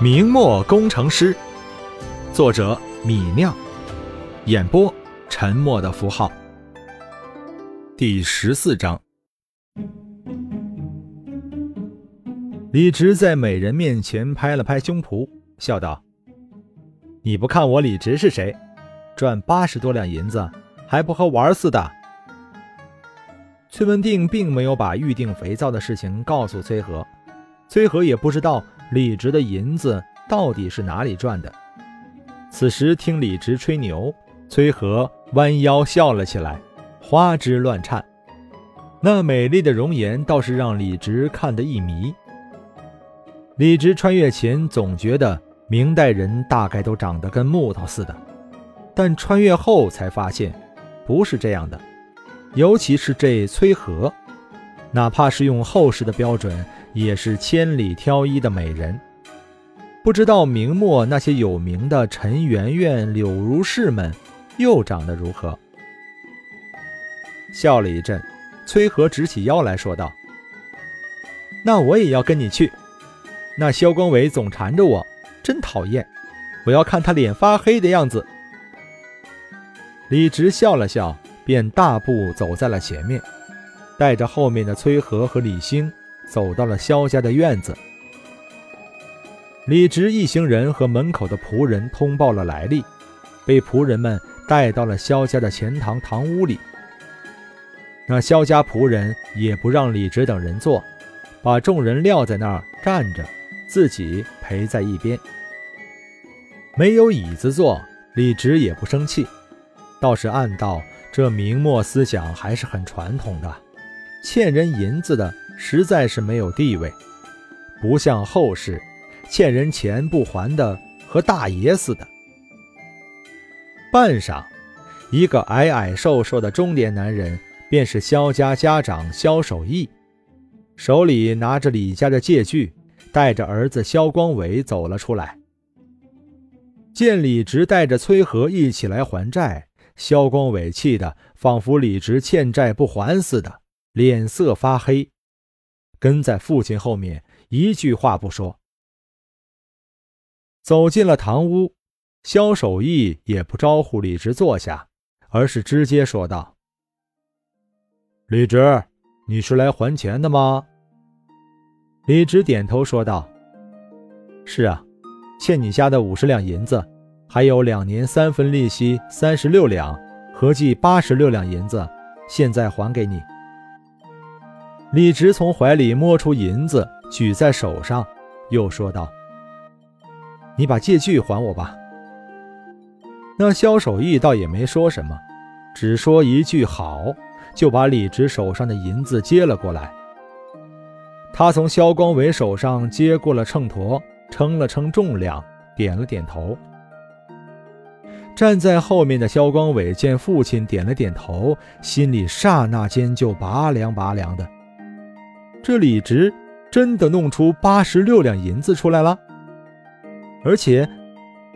明末工程师，作者米酿，演播沉默的符号。第十四章，李直在美人面前拍了拍胸脯，笑道：“你不看我李直是谁？赚八十多两银子，还不和玩似的？”崔文定并没有把预定肥皂的事情告诉崔和，崔和也不知道。李直的银子到底是哪里赚的？此时听李直吹牛，崔和弯腰笑了起来，花枝乱颤。那美丽的容颜倒是让李直看得一迷。李直穿越前总觉得明代人大概都长得跟木头似的，但穿越后才发现不是这样的。尤其是这崔和，哪怕是用后世的标准。也是千里挑一的美人，不知道明末那些有名的陈圆圆、柳如是们又长得如何？笑了一阵，崔和直起腰来说道：“那我也要跟你去。那萧光伟总缠着我，真讨厌！我要看他脸发黑的样子。”李直笑了笑，便大步走在了前面，带着后面的崔和和李兴。走到了萧家的院子，李直一行人和门口的仆人通报了来历，被仆人们带到了萧家的前堂堂屋里。那萧家仆人也不让李直等人坐，把众人撂在那儿站着，自己陪在一边。没有椅子坐，李直也不生气，倒是暗道这明末思想还是很传统的，欠人银子的。实在是没有地位，不像后世欠人钱不还的和大爷似的。半晌，一个矮矮瘦瘦的中年男人，便是萧家家长萧守义，手里拿着李家的借据，带着儿子萧光伟走了出来。见李直带着崔和一起来还债，萧光伟气得仿佛李直欠债不还似的，脸色发黑。跟在父亲后面，一句话不说。走进了堂屋，萧守义也不招呼李直坐下，而是直接说道：“李直，你是来还钱的吗？”李直点头说道：“是啊，欠你家的五十两银子，还有两年三分利息三十六两，合计八十六两银子，现在还给你。”李直从怀里摸出银子，举在手上，又说道：“你把借据还我吧。”那萧守义倒也没说什么，只说一句“好”，就把李直手上的银子接了过来。他从萧光伟手上接过了秤砣，称了称重量，点了点头。站在后面的萧光伟见父亲点了点头，心里刹那间就拔凉拔凉的。这李直真的弄出八十六两银子出来了，而且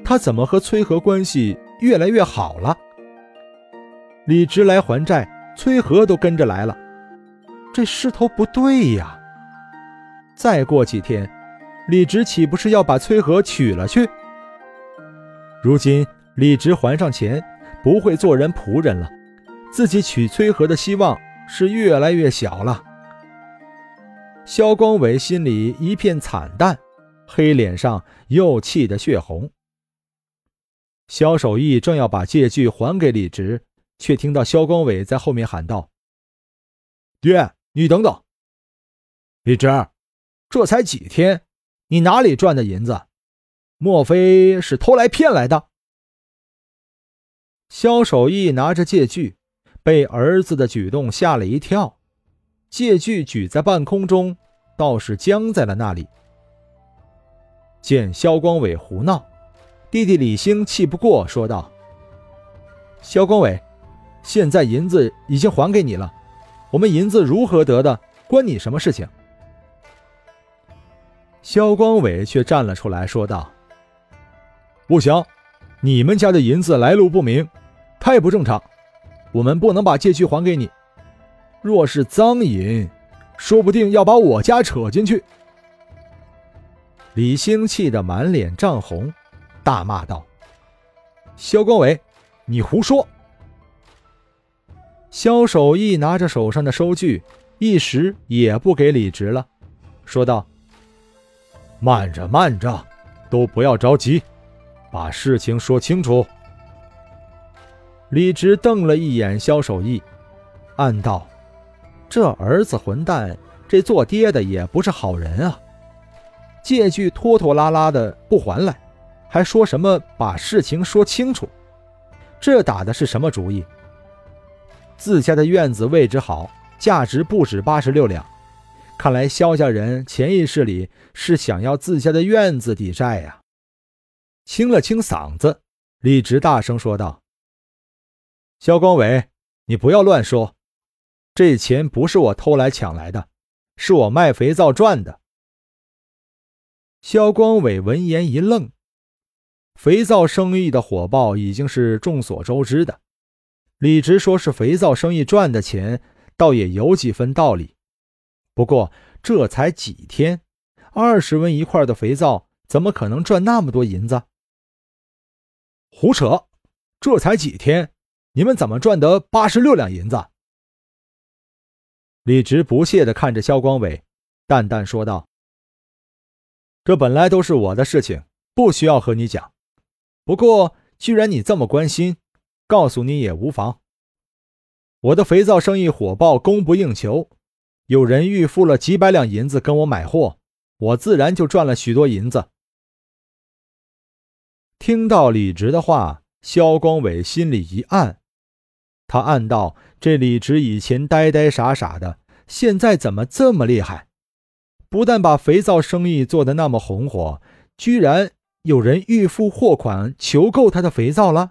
他怎么和崔和关系越来越好了？李直来还债，崔和都跟着来了，这势头不对呀！再过几天，李直岂不是要把崔和娶了去？如今李直还上钱，不会做人仆人了，自己娶崔和的希望是越来越小了。萧光伟心里一片惨淡，黑脸上又气得血红。萧守义正要把借据还给李直，却听到萧光伟在后面喊道：“爹，你等等！李直，这才几天，你哪里赚的银子？莫非是偷来骗来的？”萧守义拿着借据，被儿子的举动吓了一跳。借据举在半空中，倒是僵在了那里。见萧光伟胡闹，弟弟李兴气不过，说道：“萧光伟，现在银子已经还给你了，我们银子如何得的，关你什么事情？”萧光伟却站了出来，说道：“不行，你们家的银子来路不明，太不正常，我们不能把借据还给你。”若是赃银，说不定要把我家扯进去。李兴气得满脸涨红，大骂道：“肖光伟，你胡说！”肖守义拿着手上的收据，一时也不给李直了，说道：“慢着，慢着，都不要着急，把事情说清楚。”李直瞪了一眼肖守义，暗道：“这儿子混蛋，这做爹的也不是好人啊！借据拖拖拉拉的不还来，还说什么把事情说清楚，这打的是什么主意？”自家的院子位置好，价值不止八十六两。看来萧家人潜意识里是想要自家的院子抵债呀。清了清嗓子，李直大声说道：“萧光伟，你不要乱说，这钱不是我偷来抢来的，是我卖肥皂赚的。”肖光伟闻言一愣，肥皂生意的火爆已经是众所周知的。李直说是肥皂生意赚的钱，倒也有几分道理。不过这才几天，二十文一块的肥皂怎么可能赚那么多银子？胡扯！这才几天，你们怎么赚得八十六两银子？李直不屑地看着肖光伟，淡淡说道：“这本来都是我的事情，不需要和你讲。不过既然你这么关心，告诉你也无妨。我的肥皂生意火爆，供不应求，有人预付了几百两银子跟我买货，我自然就赚了许多银子。听到李直的话，肖光伟心里一暗，他暗道：这李直以前呆呆傻傻的，现在怎么这么厉害？不但把肥皂生意做得那么红火，居然有人预付货款求购他的肥皂了。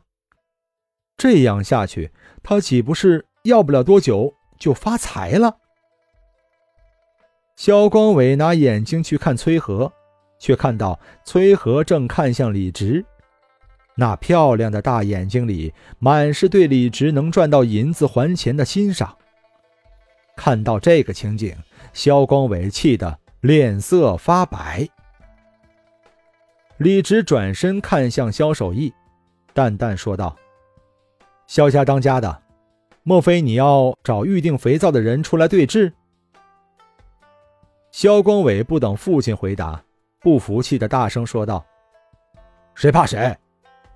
这样下去，他岂不是要不了多久就发财了？肖光伟拿眼睛去看崔和，却看到崔和正看向李直，那漂亮的大眼睛里满是对李直能赚到银子还钱的欣赏。看到这个情景，肖光伟气得脸色发白。李直转身看向肖守义，淡淡说道。萧家当家的，莫非你要找预定肥皂的人出来对质？萧光伟不等父亲回答，不服气的大声说道：“谁怕谁？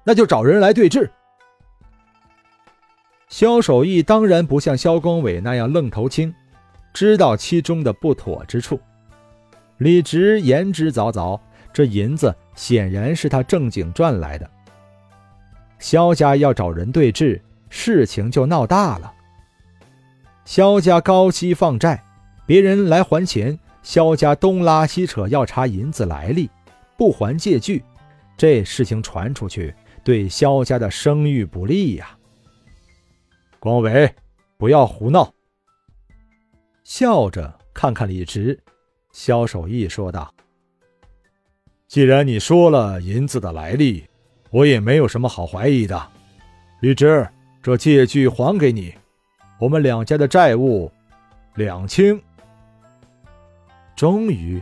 那就找人来对质。”萧守义当然不像萧光伟那样愣头青，知道其中的不妥之处。李直言之凿凿，这银子显然是他正经赚来的。萧家要找人对质，事情就闹大了。萧家高息放债，别人来还钱，萧家东拉西扯要查银子来历，不还借据，这事情传出去，对萧家的声誉不利呀。光伟，不要胡闹。笑着看看李直，萧守义说道：“既然你说了银子的来历。”我也没有什么好怀疑的，李直，这借据还给你，我们两家的债务两清。终于，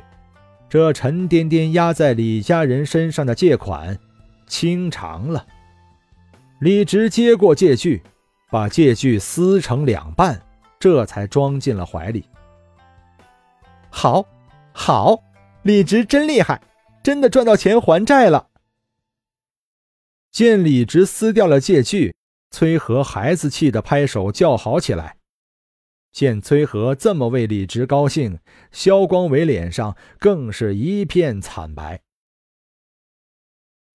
这沉甸甸压在李家人身上的借款清偿了。李直接过借据，把借据撕成两半，这才装进了怀里。好，好，李直真厉害，真的赚到钱还债了。见李直撕掉了借据，崔和孩子气的拍手叫好起来。见崔和这么为李直高兴，萧光伟脸上更是一片惨白。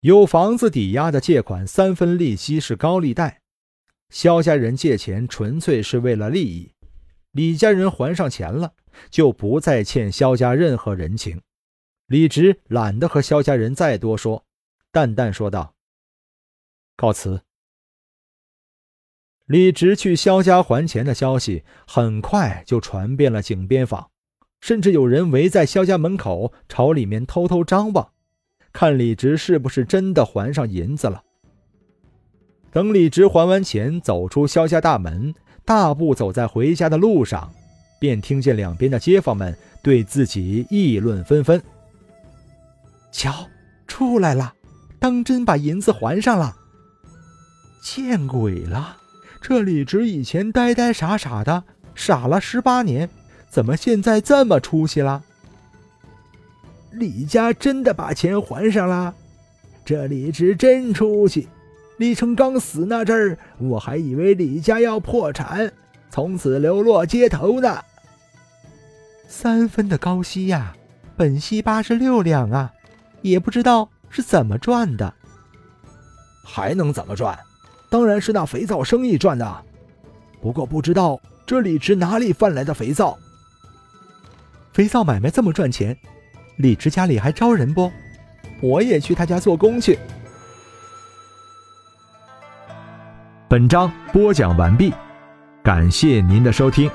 有房子抵押的借款，三分利息是高利贷。肖家人借钱纯粹是为了利益，李家人还上钱了，就不再欠肖家任何人情。李直懒得和肖家人再多说，淡淡说道。告辞。李直去肖家还钱的消息很快就传遍了井边坊，甚至有人围在肖家门口朝里面偷偷张望，看李直是不是真的还上银子了。等李直还完钱，走出萧家大门，大步走在回家的路上，便听见两边的街坊们对自己议论纷纷。瞧，出来了，当真把银子还上了。见鬼了！这李直以前呆呆傻傻的，傻了十八年，怎么现在这么出息了？李家真的把钱还上了，这李直真出息。李成刚死那阵儿，我还以为李家要破产，从此流落街头呢。三分的高息呀，本息八十六两啊，也不知道是怎么赚的。还能怎么赚？当然是那肥皂生意赚的。不过不知道这李直哪里贩来的肥皂。肥皂买卖这么赚钱，李直家里还招人不？我也去他家做工去。本章播讲完毕，感谢您的收听。